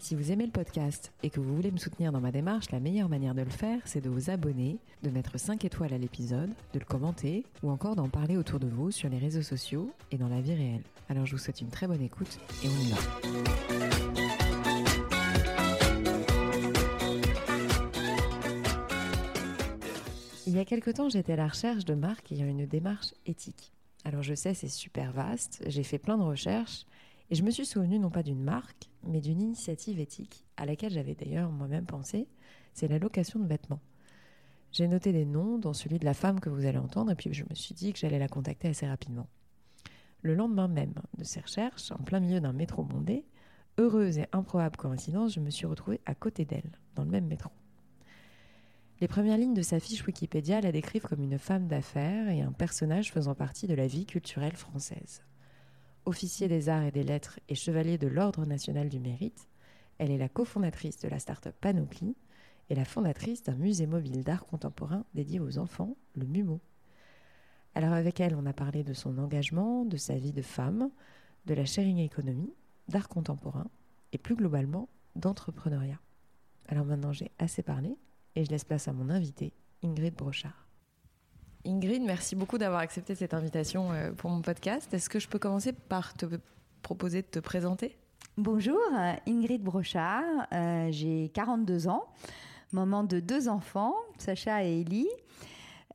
Si vous aimez le podcast et que vous voulez me soutenir dans ma démarche, la meilleure manière de le faire, c'est de vous abonner, de mettre 5 étoiles à l'épisode, de le commenter ou encore d'en parler autour de vous sur les réseaux sociaux et dans la vie réelle. Alors je vous souhaite une très bonne écoute et on y va. Il y a quelque temps, j'étais à la recherche de marques ayant une démarche éthique. Alors je sais, c'est super vaste, j'ai fait plein de recherches et je me suis souvenu non pas d'une marque, mais d'une initiative éthique, à laquelle j'avais d'ailleurs moi-même pensé, c'est la location de vêtements. J'ai noté des noms, dont celui de la femme que vous allez entendre, et puis je me suis dit que j'allais la contacter assez rapidement. Le lendemain même de ces recherches, en plein milieu d'un métro bondé, heureuse et improbable coïncidence, je me suis retrouvée à côté d'elle, dans le même métro. Les premières lignes de sa fiche Wikipédia la décrivent comme une femme d'affaires et un personnage faisant partie de la vie culturelle française officier des arts et des lettres et chevalier de l'Ordre national du mérite, elle est la cofondatrice de la start-up Panoply et la fondatrice d'un musée mobile d'art contemporain dédié aux enfants, le MUMO. Alors avec elle, on a parlé de son engagement, de sa vie de femme, de la sharing economy, d'art contemporain et plus globalement d'entrepreneuriat. Alors maintenant j'ai assez parlé et je laisse place à mon invité, Ingrid Brochard. Ingrid, merci beaucoup d'avoir accepté cette invitation euh, pour mon podcast. Est-ce que je peux commencer par te proposer de te présenter? Bonjour, Ingrid Brochard, euh, j'ai 42 ans, maman de deux enfants, Sacha et Ellie.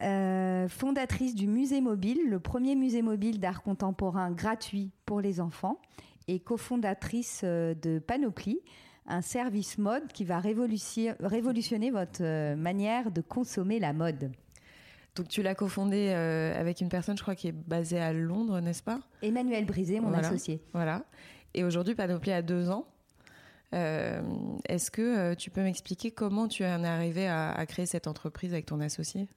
Euh, fondatrice du musée mobile, le premier musée mobile d'art contemporain gratuit pour les enfants, et cofondatrice de Panoply, un service mode qui va révolutionner votre manière de consommer la mode. Donc tu l'as cofondé euh, avec une personne, je crois, qui est basée à Londres, n'est-ce pas? Emmanuel Brisé, mon associé. Voilà. Et aujourd'hui, Panoply a deux ans. Euh, est-ce que euh, tu peux m'expliquer comment tu en es arrivé à créer cette entreprise avec ton associé?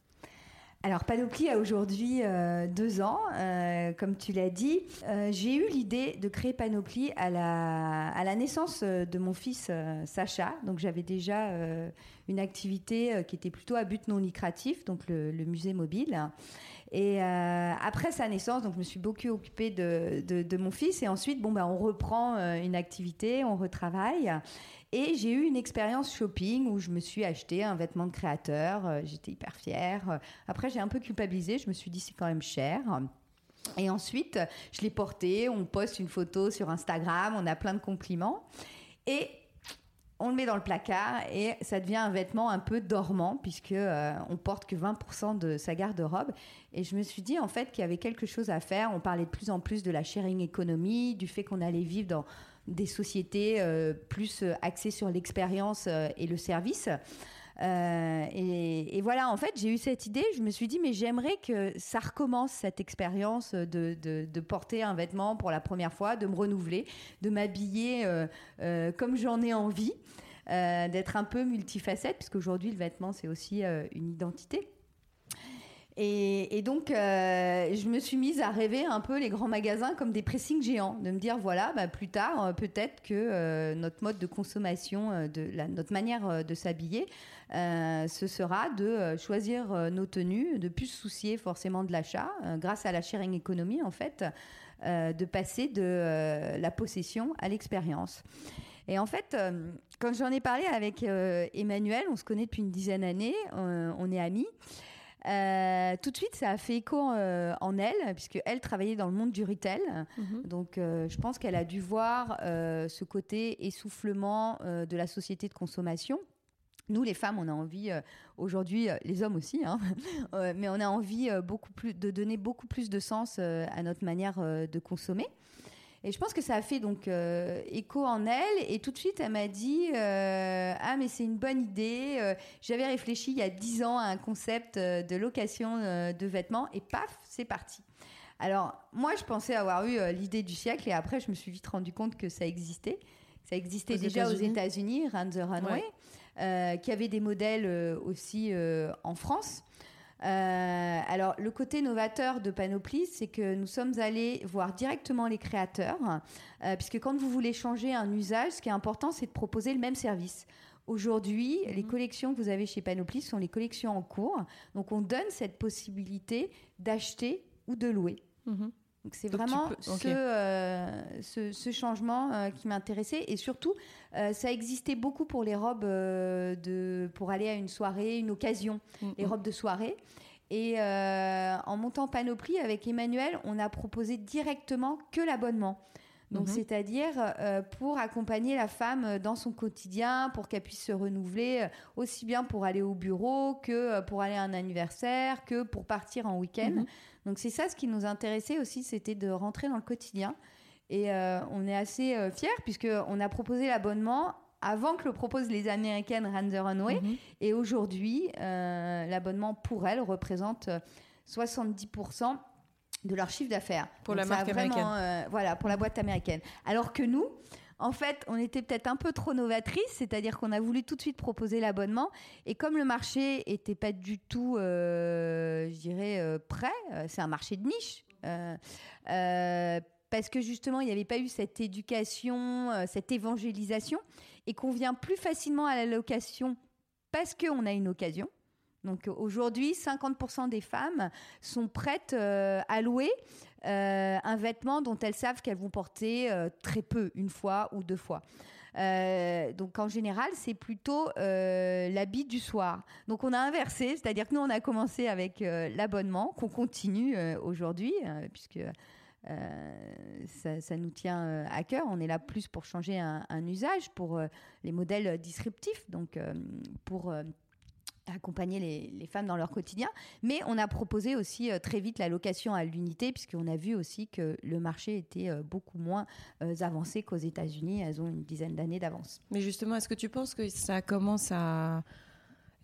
Alors Panoply a aujourd'hui euh, deux ans, euh, comme tu l'as dit. Euh, j'ai eu l'idée de créer Panoply à la, naissance de mon fils Sacha. Donc j'avais déjà une activité qui était plutôt à but non lucratif, donc le, musée mobile. Et après sa naissance, donc je me suis beaucoup occupée de mon fils. Et ensuite, bon, bah, on reprend une activité, on retravaille. Et j'ai eu une expérience shopping où je me suis acheté un vêtement de créateur. Euh, j'étais hyper fière. Après, j'ai un peu culpabilisé. Je me suis dit, c'est quand même cher. Et ensuite, je l'ai porté. On poste une photo sur Instagram. On a plein de compliments. Et on le met dans le placard et ça devient un vêtement un peu dormant puisque euh, on porte que 20% de sa garde-robe et je me suis dit en fait qu'il y avait quelque chose à faire on parlait de plus en plus de la sharing economy du fait qu'on allait vivre dans des sociétés euh, plus euh, axées sur l'expérience euh, et le service. et, voilà, en fait, j'ai eu cette idée. Je me suis dit, mais j'aimerais que ça recommence cette expérience de, de, porter un vêtement pour la première fois, de me renouveler, de m'habiller comme j'en ai envie, d'être un peu multifacette, puisqu'aujourd'hui, le vêtement, c'est aussi une identité. Et, donc, euh, je me suis mise à rêver un peu les grands magasins comme des pressings géants, de me dire voilà, bah, plus tard, euh, peut-être que euh, notre mode de consommation, notre manière de s'habiller, ce sera de choisir nos tenues, de plus se soucier forcément de l'achat, grâce à la sharing economy en fait, de passer de la possession à l'expérience. Et en fait, quand j'en ai parlé avec Emmanuel, on se connaît depuis une dizaine d'années, on est amis. Euh, tout de suite, ça a fait écho euh, en elle, puisque elle travaillait dans le monde du retail. Mhm. Donc, euh, je pense qu'elle a dû voir ce côté essoufflement de la société de consommation. Nous, les femmes, on a envie aujourd'hui, les hommes aussi, hein, mais on a envie beaucoup plus de donner beaucoup plus de sens à notre manière de consommer. Et je pense que ça a fait donc euh, écho en elle. Et tout de suite, elle m'a dit euh, Ah, mais c'est une bonne idée. Euh, j'avais réfléchi il y a dix ans à un concept de location de vêtements. Et paf, c'est parti. Alors, moi, je pensais avoir eu l'idée du siècle. Et après, je me suis vite rendu compte que ça existait. Ça existait déjà aux États-Unis, Run the Runway, qui avait des modèles aussi en France. Euh, alors, le côté novateur de Panoply, c'est que nous sommes allés voir directement les créateurs, euh, puisque quand vous voulez changer un usage, ce qui est important, c'est de proposer le même service. Aujourd'hui, les mhm. collections que vous avez chez Panoply sont les collections en cours. Donc, on donne cette possibilité d'acheter ou de louer. Mhm. Donc c'est vraiment euh, ce, ce, changement euh, qui m'intéressait et surtout euh, ça existait beaucoup pour les robes de pour aller à une soirée, une occasion, mm, les mm. robes de soirée. Et en montant Panoplie avec Emmanuel, on a proposé directement que l'abonnement. Donc, mhm. c'est-à-dire euh, pour accompagner la femme euh, dans son quotidien, pour qu'elle puisse se renouveler, euh, aussi bien pour aller au bureau que pour aller à un anniversaire, que pour partir en week-end. Mhm. Donc, c'est ça ce qui nous intéressait aussi, c'était de rentrer dans le quotidien. Et on est assez fiers puisqu'on a proposé l'abonnement avant que le proposent les Américaines Run the Runway. Mhm. Et aujourd'hui, l'abonnement pour elles représente 70% de leur chiffre d'affaires. Pour la marque américaine. Euh, voilà, pour la boîte américaine. Alors que nous, en fait, on était peut-être un peu trop novatrice, c'est-à-dire qu'on a voulu tout de suite proposer l'abonnement. Et comme le marché était pas du tout, euh, je dirais, euh, prêt, c'est un marché de niche. Parce que justement, il n'y avait pas eu cette éducation, cette évangélisation, et qu'on vient plus facilement à la location parce qu'on a une occasion. Donc aujourd'hui, 50% des femmes sont prêtes euh, à louer euh, un vêtement dont elles savent qu'elles vont porter euh, très peu, une fois ou deux fois. donc en général, c'est plutôt l'habit du soir. Donc on a inversé, c'est-à-dire que nous on a commencé avec l'abonnement, qu'on continue aujourd'hui, puisque ça, nous tient à cœur. On est là plus pour changer un, usage, pour les modèles disruptifs, donc pour accompagner les, femmes dans leur quotidien. Mais on a proposé aussi euh, très vite la location à l'unité, puisqu'on a vu aussi que le marché était euh, beaucoup moins euh, avancé qu'aux États-Unis. Elles ont une dizaine d'années d'avance. Mais justement, est-ce que tu penses que ça commence à...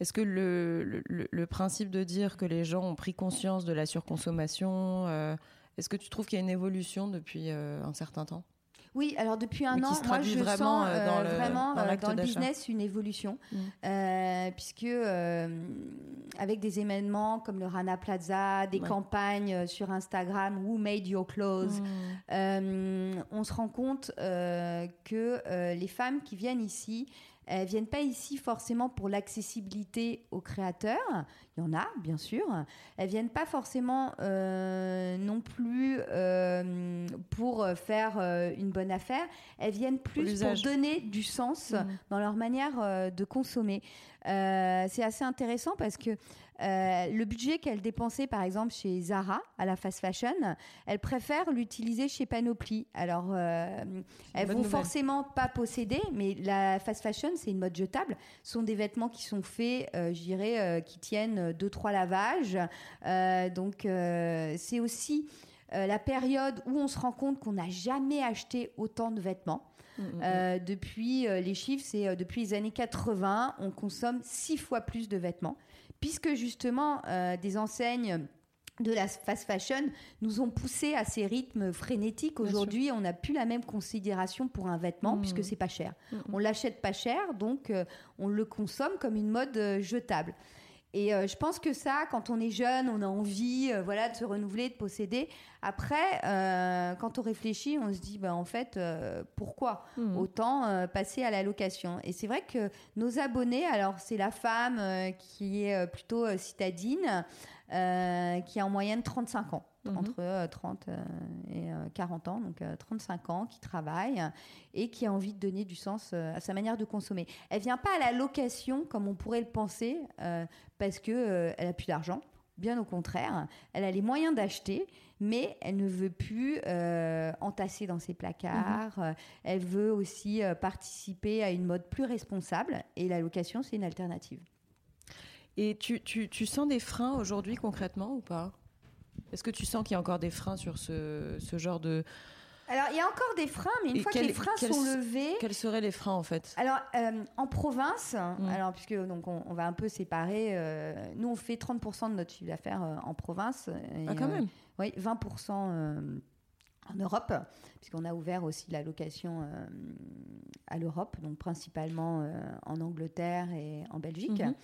Est-ce que le, principe de dire que les gens ont pris conscience de la surconsommation, est-ce que tu trouves qu'il y a une évolution depuis un certain temps? Oui, alors depuis un an, moi je sens euh, dans euh, vraiment dans, euh, le business une évolution, mm. puisque avec des événements comme le Rana Plaza, des campagnes sur Instagram ou Made Your Clothes, mm. on se rend compte que les femmes qui viennent ici, elles viennent pas ici forcément pour l'accessibilité aux créateurs. Il y en a, bien sûr. Elles viennent pas forcément euh, non plus euh, pour faire euh, une bonne affaire. Elles viennent plus pour, donner du sens mmh. dans leur manière de consommer. C'est assez intéressant parce que euh, le budget qu'elle dépensait, par exemple, chez Zara, à la fast fashion, elle préfère l'utiliser chez Panoply. Alors, euh, elles vont forcément pas posséder, mais la fast fashion, c'est une mode jetable. Ce sont des vêtements qui sont faits, euh, je dirais, euh, qui tiennent deux, trois lavages. donc, c'est aussi la période où on se rend compte qu'on n'a jamais acheté autant de vêtements. Mmh, mmh, mmh. depuis les chiffres, c'est depuis les années 80, on consomme six fois plus de vêtements puisque justement euh, des enseignes de la fast fashion nous ont poussé à ces rythmes frénétiques. Aujourd'hui, on n'a plus la même considération pour un vêtement puisque c'est pas cher. On l'achète pas cher, donc euh, on le consomme comme une mode euh, jetable. Et euh, je pense que ça, quand on est jeune, on a envie euh, voilà, de se renouveler, de posséder. Après, euh, quand on réfléchit, on se dit, bah, en fait, pourquoi mmh. autant passer à la location? Et c'est vrai que nos abonnés, alors c'est la femme qui est plutôt citadine, qui a en moyenne 35 ans. Mhm. entre 30 euh, euh, et 40 euh, ans, donc 35 ans, qui travaille et qui a envie de donner du sens à sa manière de consommer. Elle vient pas à la location comme on pourrait le penser parce que elle a plus d'argent. Bien au contraire, elle a les moyens d'acheter, mais elle ne veut plus entasser dans ses placards. Mhm. Elle veut aussi participer à une mode plus responsable et la location, c'est une alternative. Et tu, tu, tu sens des freins aujourd'hui concrètement ou pas? Est-ce que tu sens qu'il y a encore des freins sur ce, genre de... Alors, il y a encore des freins, mais une fois que les freins sont levés. Quels seraient les freins, en fait? Alors, euh, en province, mmh. alors, puisque donc, on, va un peu séparer, euh, nous, on fait 30% de notre chiffre d'affaires euh, en province. ah, quand même Oui, 20% en Europe, puisqu'on a ouvert aussi la location à l'Europe, donc principalement en Angleterre et en Belgique. Mmh.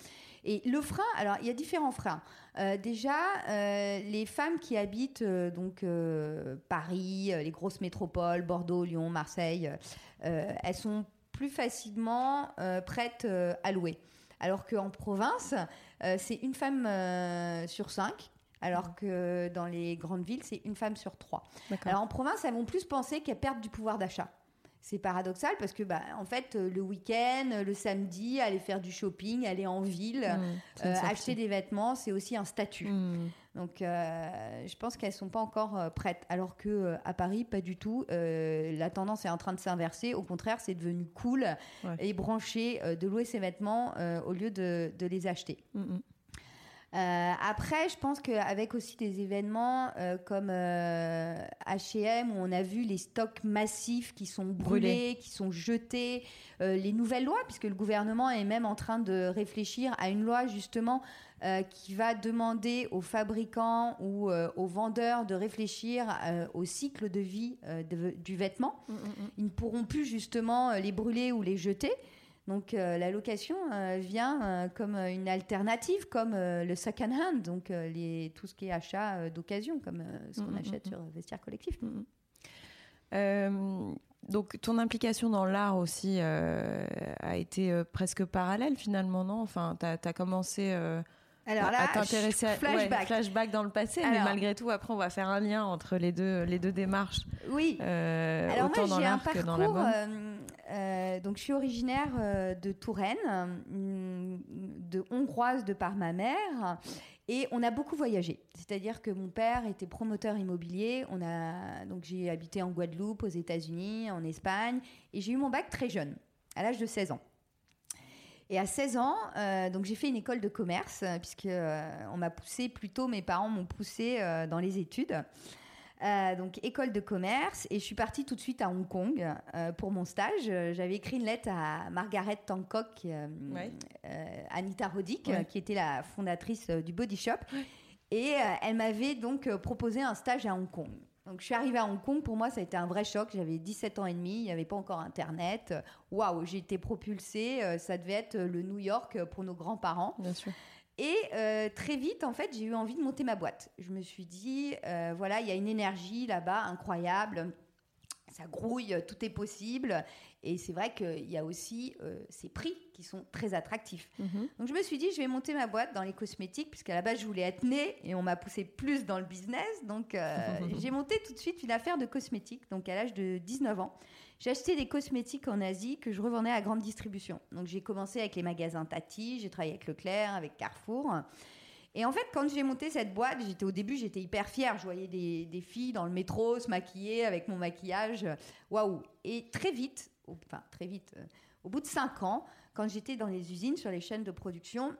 Et le frein, alors il y a différents freins. Euh, déjà, euh, les femmes qui habitent euh, donc Paris, les grosses métropoles, Bordeaux, Lyon, Marseille, elles sont plus facilement prêtes à louer. Alors qu'en province, c'est une femme sur cinq alors que dans les grandes villes, c'est une femme sur trois. Alors en province, elles vont plus penser qu'elles perdent du pouvoir d'achat c'est paradoxal parce que bah, en fait euh, le week-end, le samedi, aller faire du shopping, aller en ville, mmh, euh, acheter des vêtements, c'est aussi un statut. Mmh. Donc euh, je pense qu'elles sont pas encore prêtes. Alors que à Paris, pas du tout. la tendance est en train de s'inverser. Au contraire, c'est devenu cool et branché de louer ses vêtements au lieu de, les acheter. Mmh, après, je pense qu'avec aussi des événements euh, comme H&M où on a vu les stocks massifs qui sont brûlés, qui sont jetés, euh, les nouvelles lois, puisque le gouvernement est même en train de réfléchir à une loi justement qui va demander aux fabricants ou aux vendeurs de réfléchir au cycle de vie du vêtement. Mmh, mmh, mmh. Ils ne pourront plus justement les brûler ou les jeter. Donc euh, la location euh, vient euh, comme une alternative, comme le second hand, donc les, tout ce qui est achat d'occasion, comme ce qu'on mm, mm, achète mm, sur Vestiaire Collectif. donc ton implication dans l'art aussi a été presque parallèle finalement, non? Enfin, tu as, commencé... Alors là, à t'intéresser à flashback. flashback dans le passé, mais malgré tout, après, on va faire un lien entre les deux, les deux démarches. Oui. Alors autant moi, j'ai un parcours. Euh, donc, je suis originaire euh, de Touraine, mm, de hongroise de par ma mère. Et on a beaucoup voyagé. C'est-à-dire que mon père était promoteur immobilier. On a, donc j'ai habité en Guadeloupe, aux États-Unis, en Espagne. Et j'ai eu mon bac très jeune, à l'âge de 16 ans. Et à 16 ans, euh, donc j'ai fait une école de commerce, puisque on m'a poussé, plutôt mes parents m'ont poussé dans les études. Euh, donc école de commerce et je suis partie tout de suite à Hong Kong euh, pour mon stage. J'avais écrit une lettre à Margaret Tancock, euh, Anita Roddick, qui était la fondatrice du Body Shop, et elle m'avait donc proposé un stage à Hong Kong. Donc je suis arrivée à Hong Kong, pour moi ça a été un vrai choc. J'avais 17 ans et demi, il n'y avait pas encore Internet. Waouh, j'ai été propulsée. ça devait être le New York pour nos grands-parents. Bien sûr. Et euh, très vite, en fait, j'ai eu envie de monter ma boîte. Je me suis dit, euh, voilà, il y a une énergie là-bas incroyable. Ça grouille, tout est possible. Et c'est vrai qu'il y a aussi euh, ces prix qui sont très attractifs. Mhm. Donc je me suis dit, je vais monter ma boîte dans les cosmétiques, puisqu'à la base, je voulais être née et on m'a poussé plus dans le business. Donc j'ai monté tout de suite une affaire de cosmétiques, donc à l'âge de 19 ans. J'ai acheté des cosmétiques en Asie que je revendais à grande distribution. Donc j'ai commencé avec les magasins Tati, j'ai travaillé avec Leclerc, avec Carrefour. Et en fait, quand j'ai monté cette boîte, j'étais au début, j'étais hyper fière. Je voyais des, filles dans le métro se maquiller avec mon maquillage. Waouh Et très vite, enfin très vite, euh, au bout de cinq ans, quand j'étais dans les usines, sur les chaînes de production,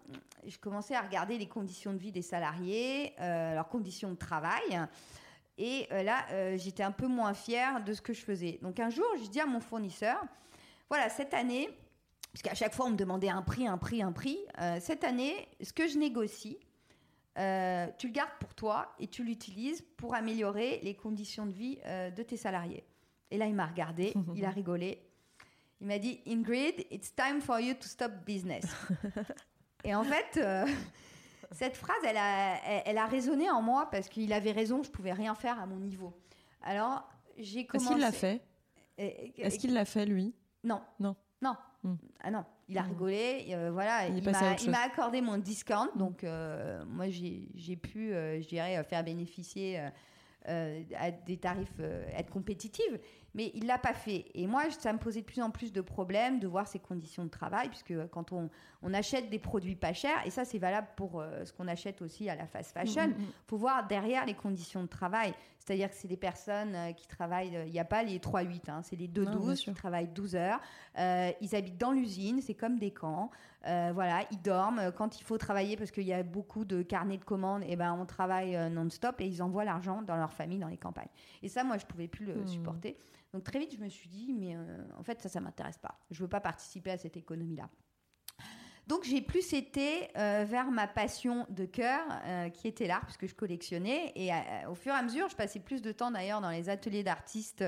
je commençais à regarder les conditions de vie des salariés, euh, leurs conditions de travail. Et euh, là, j'étais un peu moins fière de ce que je faisais. Donc un jour, je dis à mon fournisseur, voilà, cette année, parce qu'à chaque fois, on me demandait un prix, un prix, un prix, cette année, ce que je négocie, tu le gardes pour toi et tu l'utilises pour améliorer les conditions de vie de tes salariés. Et là, il m'a regardé, il a rigolé. Il m'a dit, Ingrid, it's time for you to stop business. et en fait, cette phrase, elle a, elle, a résonné en moi parce qu'il avait raison, je pouvais rien faire à mon niveau. Alors, j'ai commencé. Est-ce qu'il l'a fait Est-ce qu'il l'a fait, lui? Non. Non. Non. Hmm. Ah non, il a hmm. rigolé, euh, voilà, il, il m'a accordé mon discount, donc euh, moi j'ai pu, euh, je dirais, faire bénéficier à des tarifs, être compétitive mais il l'a pas fait. Et moi, ça me posait de plus en plus de problèmes de voir ses conditions de travail, puisque quand on, on achète des produits pas chers, et ça c'est valable pour euh, ce qu'on achète aussi à la fast fashion, il mm, mm, mm. faut voir derrière les conditions de travail. C'est-à-dire que c'est des personnes euh, qui travaillent, euh, il n'y a pas les 3-8, hein, c'est les 2-12 qui travaillent 12 heures. ils habitent dans l'usine, c'est comme des camps. voilà, ils dorment quand il faut travailler parce qu'il y a beaucoup de carnets de commandes. Et ben, on travaille non-stop et ils envoient l'argent dans leur famille dans les campagnes. Et ça, moi, je pouvais plus le supporter. Donc très vite, je me suis dit, mais euh, en fait, ça, ça m'intéresse pas. Je veux pas participer à cette économie-là. Donc j'ai plus été euh, vers ma passion de cœur, euh, qui était l'art, puisque je collectionnais. Et au fur et à mesure, je passais plus de temps d'ailleurs dans les ateliers d'artistes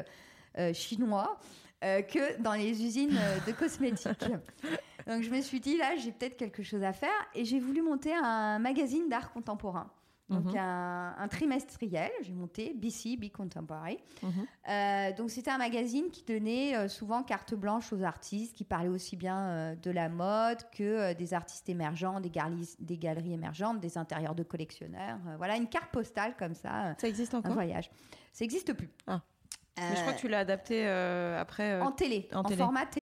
chinois. que dans les usines de cosmétiques. Donc je me suis dit, là, j'ai peut-être quelque chose à faire et j'ai voulu monter un magazine d'art contemporain. Donc Mhm. un, un trimestriel, j'ai monté BC, Big Contemporary. Mhm. Euh, donc c'était un magazine qui donnait euh, souvent carte blanche aux artistes, qui parlait aussi bien euh, de la mode que des artistes émergents, des, galeries- des galeries émergentes, des intérieurs de collectionneurs. Voilà, une carte postale comme ça, Ça existe un encore? voyage. Ça n'existe plus. Ah. Mais je crois que tu l'as adapté après. en télé, en en, télé. format télé.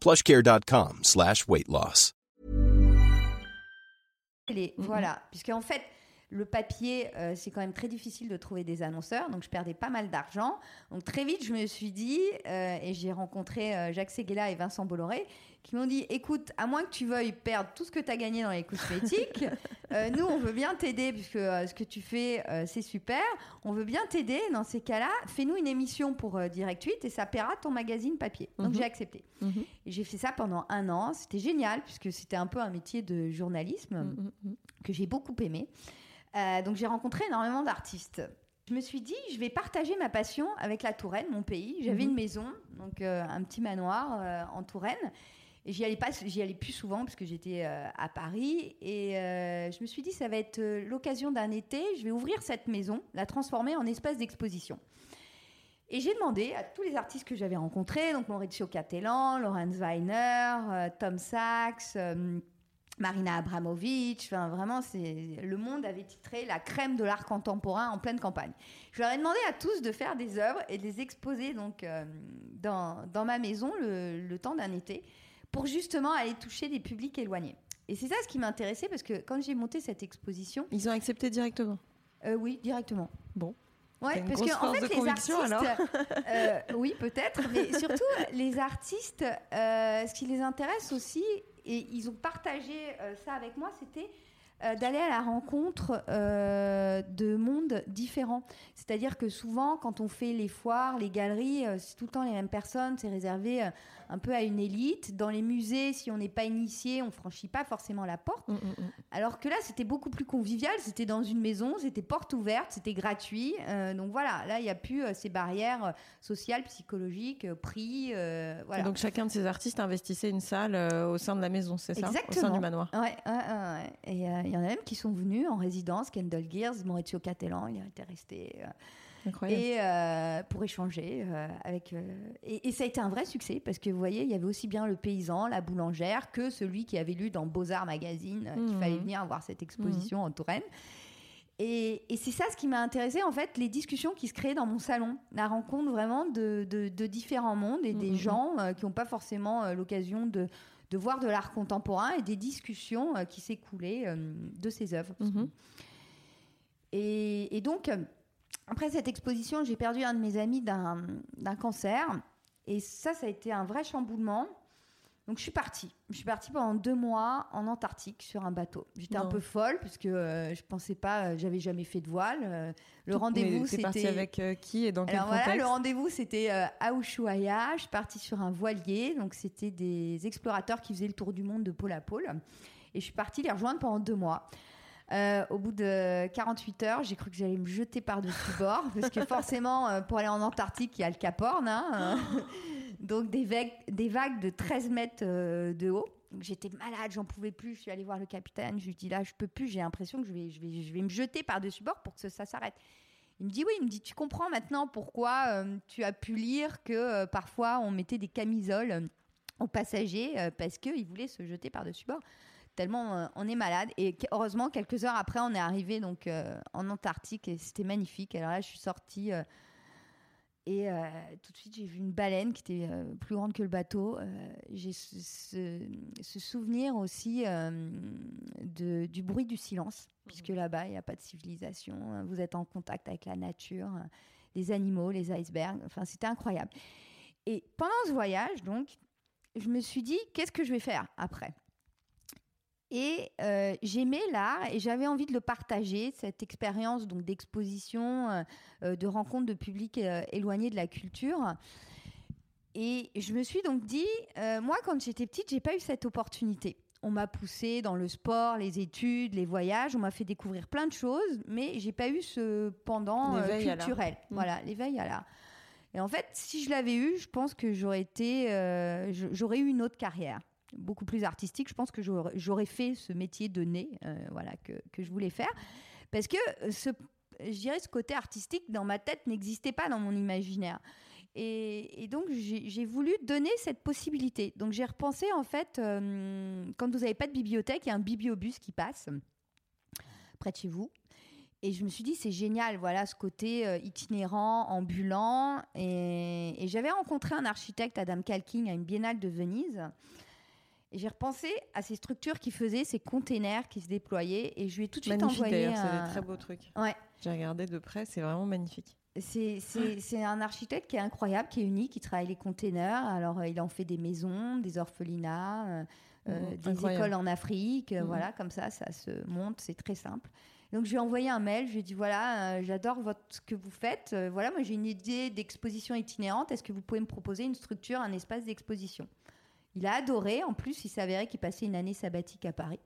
plushcare.com slash weight loss. Mhm. Voilà, puisque en fait, le papier, euh, c'est quand même très difficile de trouver des annonceurs, donc je perdais pas mal d'argent. Donc très vite, je me suis dit, euh, et j'ai rencontré euh, Jacques Seguela et Vincent Bolloré, qui m'ont dit, écoute, à moins que tu veuilles perdre tout ce que tu as gagné dans les cosmétiques, nous, on veut bien t'aider, puisque ce que tu fais, c'est super, on veut bien t'aider. Dans ces cas-là, fais-nous une émission pour Direct 8 et ça paiera ton magazine papier. Donc Mhm. j'ai accepté. Mhm. Et j'ai fait ça pendant un an. C'était génial, puisque c'était un peu un métier de journalisme mhm. que j'ai beaucoup aimé. Euh, donc j'ai rencontré énormément d'artistes. Je me suis dit, je vais partager ma passion avec la Touraine, mon pays. J'avais Mhm. une maison, donc euh, un petit manoir euh, en Touraine. Et j'y allais pas, j'y allais plus souvent parce que j'étais à Paris. Et je me suis dit, ça va être l'occasion d'un été. Je vais ouvrir cette maison, la transformer en espace d'exposition. Et j'ai demandé à tous les artistes que j'avais rencontrés, donc Maurizio Cattelan, Lorenz Weiner, Tom Sachs, Marina Abramovic, enfin vraiment, c'est le monde avait titré la crème de l'art contemporain en pleine campagne. Je leur ai demandé à tous de faire des œuvres et de les exposer donc euh, dans, dans ma maison le, le temps d'un été pour justement aller toucher des publics éloignés. Et c'est ça ce qui m'intéressait parce que quand j'ai monté cette exposition, Ils ont accepté directement? euh, oui, directement. Bon. Ouais, parce que en fait, de les artistes, euh, oui, peut-être, mais surtout les artistes, euh, ce qui les intéresse aussi, et ils ont partagé euh, ça avec moi, c'était euh, d'aller à la rencontre euh, de mondes différents. C'est-à-dire que souvent, quand on fait les foires, les galeries, euh, c'est tout le temps les mêmes personnes, c'est réservé un peu à une élite. Dans les musées, si on n'est pas initié, on franchit pas forcément la porte. Mm, mm, mm. Alors que là, c'était beaucoup plus convivial. C'était dans une maison, c'était porte ouverte, c'était gratuit. Donc voilà, là, il n'y a plus ces barrières sociales, psychologiques, prix. voilà. Et Donc chacun de ces artistes investissait une salle au sein de la maison, c'est ça? Au sein Exactement. du manoir. Ouais, ouais, ouais. Et il y en a même qui sont venus en résidence, Kendall Gears, Maurizio Cattelan, il était resté. euh, Incroyable. et euh, pour échanger euh, avec. euh, et, et ça a été un vrai succès parce que vous voyez, il y avait aussi bien le paysan, la boulangère, que celui qui avait lu dans Beaux-Arts Magazine qu'il Mhm. fallait venir voir cette exposition en Touraine. Et, et c'est ça ce qui m'a intéressé, en fait, les discussions qui se créaient dans mon salon, la rencontre vraiment de, de- de différents mondes et des Mhm. gens qui n'ont pas forcément l'occasion de, de voir de l'art contemporain et des discussions euh, qui s'écoulaient euh, de ces œuvres. Mhm. Et, et donc, après cette exposition, j'ai perdu un de mes amis d'un d'un cancer. Et ça, ça a été un vrai chamboulement. Donc, je suis partie. Je suis partie pendant deux mois en Antarctique sur un bateau. J'étais un peu folle parce que euh, je pensais pas, euh, j'avais jamais fait de voile. Euh, le rendez-vous, c'était. avec euh, qui et dans quel voilà, contexte le rendez-vous c'était euh, à Ushuaia. Je suis partie sur un voilier, donc c'était des explorateurs qui faisaient le tour du monde de pôle à pôle. Et je suis partie les rejoindre pendant deux mois. Euh, au bout de 48 heures, j'ai cru que j'allais me jeter par-dessus bord, parce que forcément, euh, pour aller en Antarctique, il y a le Cap Horn. hein, euh. donc des vagues, des vagues de 13 mètres euh, de haut. J'étais malade, j'en pouvais plus. Je suis allée voir le capitaine. Je lui dis là, je peux plus. J'ai l'impression que je vais, je vais, je vais me jeter par-dessus bord pour que ça, s'arrête. Il me dit oui, il me dit tu comprends maintenant pourquoi euh, tu as pu lire que euh, parfois on mettait des camisoles aux passagers parce qu'ils voulaient se jeter par-dessus bord. Tellement on est malade. Et heureusement, quelques heures après, on est arrivé donc en Antarctique et c'était magnifique. Alors là, je suis sortie et euh, tout de suite, j'ai vu une baleine qui était euh, plus grande que le bateau. Euh, j'ai ce, ce- ce souvenir aussi de- du bruit du silence, puisque là-bas, il n'y a pas de civilisation. Euh, Vous êtes en contact avec la nature, les animaux, les icebergs. Enfin, c'était incroyable. Et pendant ce voyage, donc, je me suis dit, qu'est-ce que je vais faire après? Et euh, j'aimais l'art et j'avais envie de le partager, cette expérience donc d'exposition, euh, euh, de rencontre de publics éloignés de la culture. Et je me suis donc dit, moi quand j'étais petite, j'ai pas eu cette opportunité. On m'a poussé dans le sport, les études, les voyages, on m'a fait découvrir plein de choses, mais j'ai pas eu ce pendant culturel. Mmh. Voilà, l'éveil à l'art. Et en fait, si je l'avais eu, je pense que j'aurais été, j'aurais eu une autre carrière beaucoup plus artistique, je pense que j'aurais fait ce métier de nez, euh, voilà, que, que, je voulais faire. Parce que ce, je dirais ce côté artistique dans ma tête n'existait pas dans mon imaginaire. Et, donc j'ai voulu donner cette possibilité. Donc j'ai repensé en fait, euh, quand vous n'avez pas de bibliothèque, il y a un bibliobus qui passe près de chez vous. Et je me suis dit, c'est génial, voilà, ce côté euh, itinérant, ambulant. Et, et j'avais rencontré un architecte, Adam Kalking, à une biennale de Venise. Et j'ai repensé à ces structures qui faisaient ces containers qui se déployaient et je lui ai tout de suite magnifique envoyé. C'est des très beaux trucs. Ouais. J'ai regardé de près, c'est vraiment magnifique. C'est un architecte qui est incroyable, qui est unique, qui travaille les containers. Alors, euh, il en fait des maisons, des orphelinats, euh, euh, mmh, des écoles en Afrique. Mmh. Voilà, comme ça, ça se monte, c'est très simple. Donc, je lui ai envoyé un mail, je lui ai dit voilà, j'adore ce que vous faites. voilà, moi, j'ai une idée d'exposition itinérante. Est-ce que vous pouvez me proposer une structure, un espace d'exposition? Il a adoré. En plus, il s'avérait qu'il passait une année sabbatique à Paris.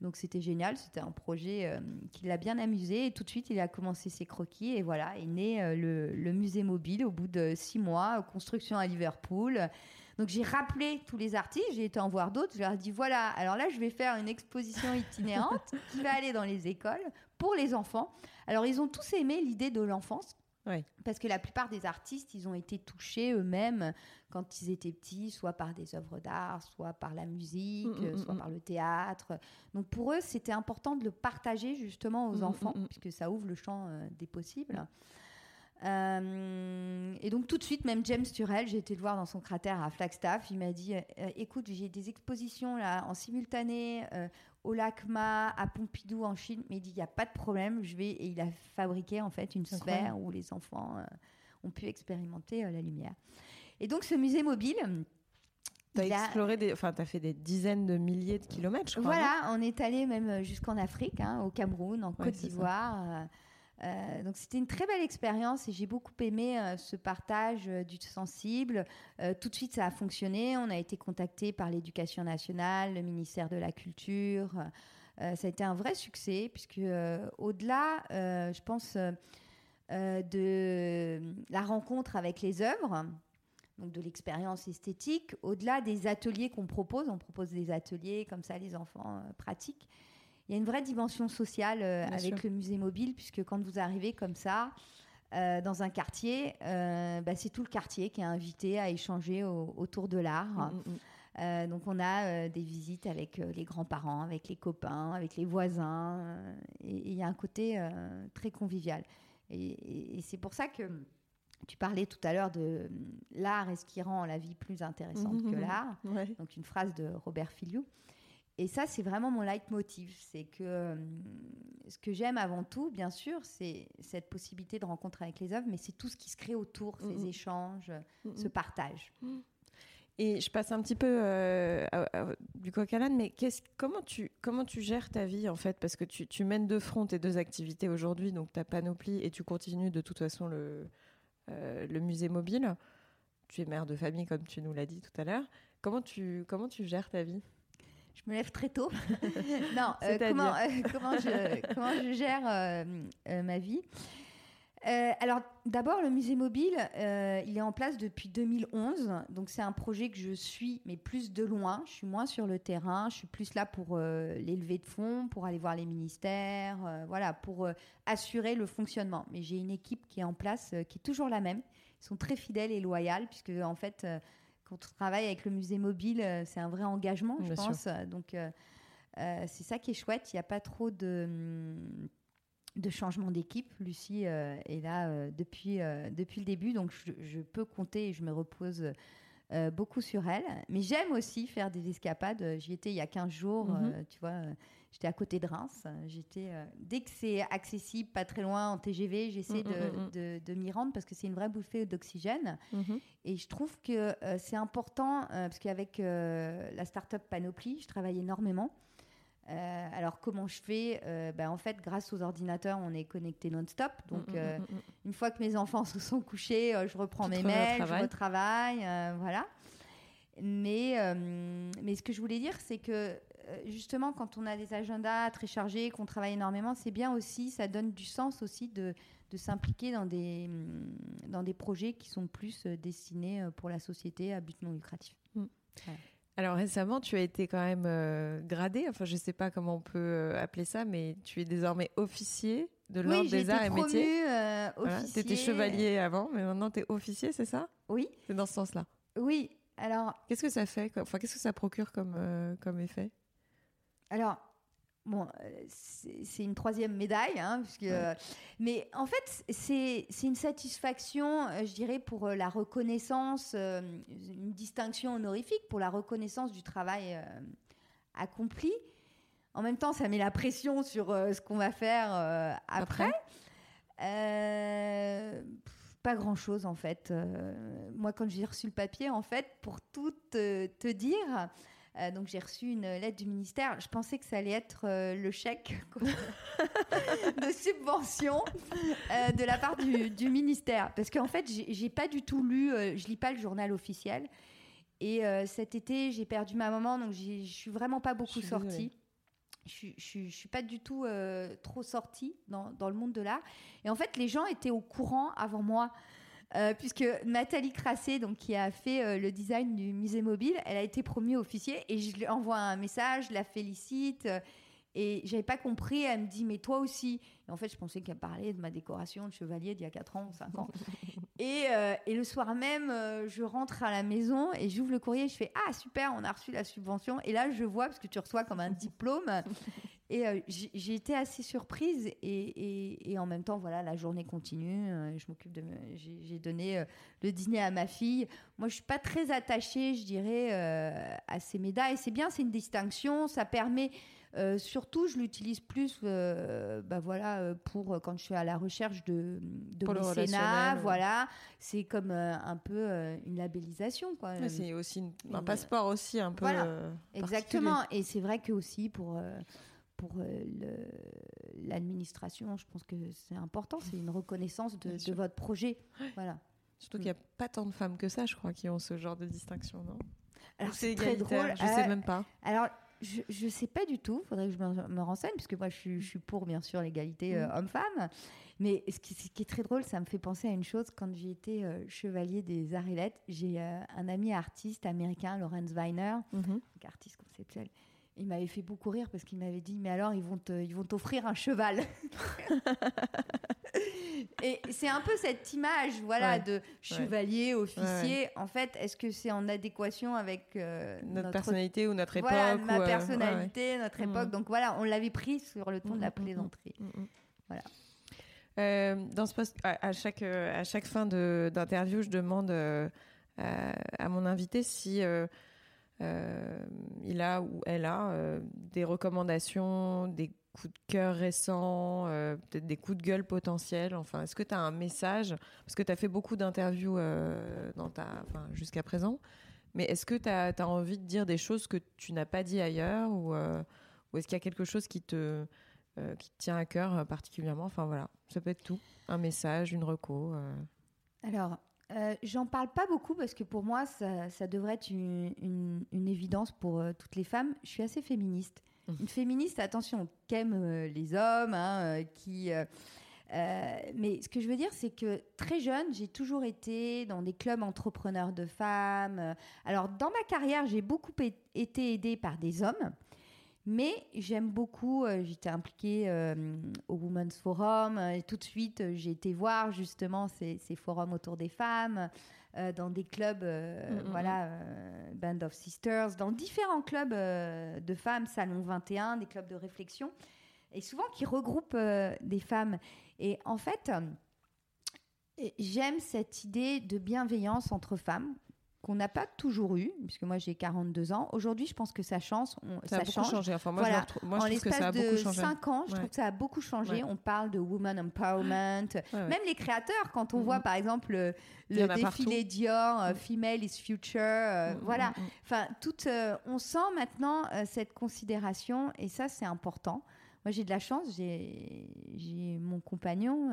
Donc c'était génial, c'était un projet euh, qui l'a bien amusé et tout de suite il a commencé ses croquis et voilà est né euh, le, musée mobile au bout de six mois, construction à Liverpool. Donc j'ai rappelé tous les artistes, j'ai été en voir d'autres, je leur ai dit voilà, alors là je vais faire une exposition itinérante qui va aller dans les écoles pour les enfants. Alors ils ont tous aimé l'idée de l'enfance. Parce que la plupart des artistes, ils ont été touchés eux-mêmes quand ils étaient petits, soit par des œuvres d'art, soit par la musique, mm, mm, soit mm, par le théâtre. Donc pour eux, c'était important de le partager justement aux enfants, puisque ça ouvre le champ euh, des possibles. Euh, et donc tout de suite, même James Turrell, j'ai été le voir dans son cratère à Flagstaff, il m'a dit, euh, écoute, j'ai des expositions là en simultané au LACMA, à Pompidou en Chine, mais il dit il n'y a pas de problème, je vais et il a fabriqué en fait une sphère où les enfants euh, ont pu expérimenter euh, la lumière. Et donc ce musée mobile. Tu as exploré, des... enfin, tu as fait des dizaines de milliers de kilomètres, je crois. Voilà, on est allé même jusqu'en Afrique, hein, au Cameroun, en Côte d'Ivoire. Euh, donc c'était une très belle expérience et j'ai beaucoup aimé euh, ce partage euh, du sensible. tout de suite ça a fonctionné. On a été contacté par l'éducation nationale, le ministère de la Culture. ça a été un vrai succès puisque au-delà, je pense, de la rencontre avec les œuvres, donc de l'expérience esthétique, au-delà des ateliers qu'on propose, on propose des ateliers comme ça les enfants pratiquent il y a une vraie dimension sociale euh, avec le musée mobile, puisque quand vous arrivez comme ça, euh, dans un quartier, euh, bah, c'est tout le quartier qui est invité à échanger autour de l'art. Mm, mm, mm. donc on a des visites avec les grands-parents, avec les copains, avec les voisins, et il y a un côté très convivial. Et, c'est pour ça que tu parlais tout à l'heure de l'art est ce qui rend la vie plus intéressante que l'art. Donc une phrase de Robert Filiou. Et ça, c'est vraiment mon leitmotiv. C'est que euh, ce que j'aime avant tout, bien sûr, c'est cette possibilité de rencontre avec les œuvres, mais c'est tout ce qui se crée autour, ces échanges, ce partage. Et je passe un petit peu euh, du coq à l'âne, mais comment, tu, comment tu gères ta vie en fait? Parce que tu, tu, mènes de front tes deux activités aujourd'hui, donc ta panoplie, et tu continues de toute façon le, euh, le musée mobile. Tu es mère de famille, comme tu nous l'as dit tout à l'heure. Comment tu, comment tu gères ta vie? Je me lève très tôt. non, euh, comment, euh, comment, je, comment, je, gère euh, ma vie? Alors d'abord le musée mobile, il est en place depuis 2011, donc c'est un projet que je suis mais plus de loin. Je suis moins sur le terrain, je suis plus là pour l'élever de fonds, pour aller voir les ministères, voilà, pour assurer le fonctionnement. Mais j'ai une équipe qui est en place, qui est toujours la même. Ils sont très fidèles et loyaux puisque en fait quand on travaille avec le musée mobile, euh, c'est un vrai engagement, je pense. Donc, euh, euh, c'est ça qui est chouette. Il n'y a pas trop de, hum, de changement d'équipe. Lucie est là depuis, depuis le début, donc je, peux compter et je me repose beaucoup sur elle. Mais j'aime aussi faire des escapades. J'y étais il y a 15 jours, mhm. tu vois. J'étais à côté de Reims. J'étais dès que c'est accessible, pas très loin en TGV, j'essaie Mm, mm, mm, de, m'y rendre parce que c'est une vraie bouffée d'oxygène. Mhm. Et je trouve que euh, c'est important euh, parce qu'avec euh, la startup Panoply, je travaille énormément. Euh, alors comment je fais Euh, ben, En fait, grâce aux ordinateurs, on est connecté non-stop. Donc euh, une fois que mes enfants se sont couchés, euh, je reprends mes mails, je travail. retravaille, euh, voilà. Mais, euh, mais ce que je voulais dire, c'est que euh, justement, quand on a des agendas très chargés, qu'on travaille énormément, c'est bien aussi, ça donne du sens aussi de, de s'impliquer dans des, hum, dans des projets qui sont plus euh, destinés euh, pour la société à but non lucratif. Alors récemment, tu as été quand même euh, gradé, enfin je sais pas comment on peut euh, appeler ça, mais tu es désormais officier de l'ordre oui, des arts et métiers. euh, Voilà. officier. Tu étais chevalier avant, mais maintenant tu es officier, c'est ça? Oui, C'est dans ce sens-là. oui. Alors, Qu'est-ce que ça fait Enfin, qu'est-ce que ça procure comme, euh, comme effet? Alors, bon, euh, c'est une troisième médaille, hein, puisque, euh, mais en fait, c'est une satisfaction, euh, je dirais, pour la reconnaissance, une distinction honorifique pour la reconnaissance du travail accompli. En même temps, ça met la pression sur ce qu'on va faire après. Euh, pas grand chose en fait. Moi, quand j'ai reçu le papier, en fait, pour tout te, te dire, euh, donc j'ai reçu une lettre du ministère. Je pensais que ça allait être euh, le chèque de subvention euh, de la part du, du ministère, parce qu'en fait, j'ai pas du tout lu. je lis pas le journal officiel. Et cet été, j'ai perdu ma maman, donc je suis vraiment pas beaucoup désolée. sortie. Je je suis- je suis pas du tout euh, trop sortie dans, dans le monde de l'art. Et en fait, les gens étaient au courant avant moi. Euh, puisque Nathalie Crassé, donc, qui a fait euh, le design du musée mobile, elle a été promue officier et je lui envoie un message, je la félicite. euh, et j'avais pas compris, elle me dit, mais toi aussi. Et en fait, je pensais qu'elle parlait de ma décoration de chevalier d'il y a 4 ans ou 5 ans. et, euh, et le soir même, je rentre à la maison et j'ouvre le courrier, je fais, ah super, on a reçu la subvention. Et là, je vois, parce que tu reçois comme un diplôme. Et euh, j'ai été assez surprise et, et- et en même temps, voilà, la journée continue. euh, je m'occupe de, j'ai donné euh, le dîner à ma fille. Moi, je suis pas très attachée, je dirais, à ces médailles. C'est bien, c'est une distinction. Ça permet, surtout, je l'utilise plus, bah voilà, pour quand je suis à la recherche de, de Pour le mécénat. Voilà, c'est comme un peu une labellisation, quoi. C'est aussi une- un passeport aussi un peu. Voilà. Exactement. Et c'est vrai que aussi pour, pour euh, l'administration, je pense que c'est important. C'est une reconnaissance de, votre projet. Voilà. Surtout qu'il n'y a pas tant de femmes que ça, je crois, qui ont ce genre de distinction, non? Alors c'est très drôle. Je sais Euh, même pas. Alors, je, je sais pas du tout. Faudrait que je me, me renseigne, puisque moi, je suis, je suis pour, bien sûr, l'égalité euh, Mhm. homme-femme. Mais ce qui, ce qui est très drôle, ça me fait penser à une chose. Quand j'ai été euh, chevalier des arts et lettres, j'ai euh, un ami artiste américain, Lawrence Weiner, Mhm. donc artiste conceptuel. Il m'avait fait beaucoup rire parce qu'il m'avait dit Mais alors, ils vont te- ils vont t'offrir un cheval. Et c'est un peu cette image voilà, Ouais. de chevalier, officier. Ouais, En fait, est-ce que c'est en adéquation avec euh, Notre, personnalité ou notre époque. voilà, ma ou, euh, personnalité, notre Mhm. époque. Donc voilà, on l'avait pris sur le ton de la Mhm, mhm, plaisanterie. Mhm. Voilà. Euh, dans ce post, à, à chaque, à chaque fin de- d'interview, je demande euh, à, à mon invité si il a ou elle a euh, des recommandations, des coups de cœur récents, euh, peut-être des coups de gueule potentiels. Enfin, est-ce que tu as un message? Parce que tu as fait beaucoup d'interviews euh, dans ta, jusqu'à présent. Mais est-ce que tu as, envie de dire des choses que tu n'as pas dit ailleurs? Ou, est-ce qu'il y a quelque chose qui te, qui tient à cœur particulièrement? Enfin voilà, ça peut être tout. Un message, une reco. Alors, euh, j'en parle pas beaucoup parce que pour moi, ça, ça devrait être une, une- une évidence pour euh, toutes les femmes. Je suis assez féministe. Mhm. Une féministe, attention, qui aime euh, les hommes, hein, qui. mais ce que je veux dire, c'est que très jeune, j'ai toujours été dans des clubs entrepreneurs de femmes. Alors, dans ma carrière, j'ai beaucoup été aidée par des hommes. Mais j'aime beaucoup, euh, j'étais impliquée euh, au Women's Forum euh, et tout de suite j'ai été voir justement ces, ces forums autour des femmes euh, dans des clubs, euh, Mm, mm, voilà, Band of Sisters, dans différents clubs de femmes, Salon 21, des clubs de réflexion, et souvent qui regroupent des femmes. Et en fait, j'aime cette idée de bienveillance entre femmes qu'on n'a pas toujours eu, puisque moi j'ai 42 ans. Aujourd'hui, je pense que ça change. on- Ça a beaucoup change. changé. Enfin, moi, Voilà. je, en trouve que ça a l'espace beaucoup de changé. 5 ans, je Ouais. trouve que ça a beaucoup changé. Ouais. On parle de woman empowerment. Ouais. Même les créateurs, quand on Mhm. voit par exemple le, défilé Dior, euh, Mm. Female is Future, euh, Mm, voilà. mm, mm. Enfin, toute, euh, on sent maintenant cette considération et ça, c'est important. Moi, j'ai de la chance, j'ai j'ai mon compagnon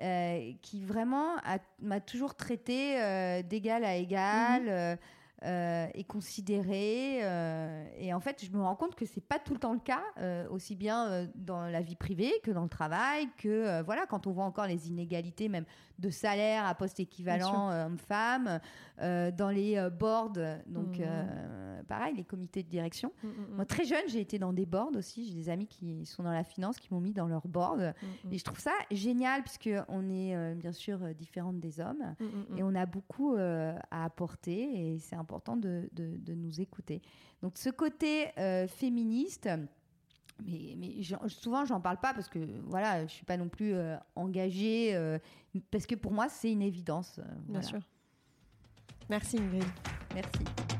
euh, qui vraiment m'a toujours traité euh, d'égal à égal. euh, euh, et considéré euh, et en fait je me rends compte que c'est pas tout le temps le cas euh, aussi bien euh, dans la vie privée que dans le travail que voilà quand on voit encore les inégalités même de salaire à poste équivalent homme-femme dans les boards donc euh, pareil les comités de direction Mm, mm, mm. moi très jeune j'ai été dans des boards aussi j'ai des amis qui sont dans la finance qui m'ont mis dans leur board et je trouve ça génial puisque on est bien sûr différentes des hommes Mm, mm, mm. et on a beaucoup à apporter et c'est important de, de- de nous écouter. Donc ce côté euh, féministe, mais, mais souvent j'en parle pas parce que voilà, je suis pas non plus euh, engagée euh, parce que pour moi c'est une évidence. Bien voilà. sûr. Merci Ingrid. Merci.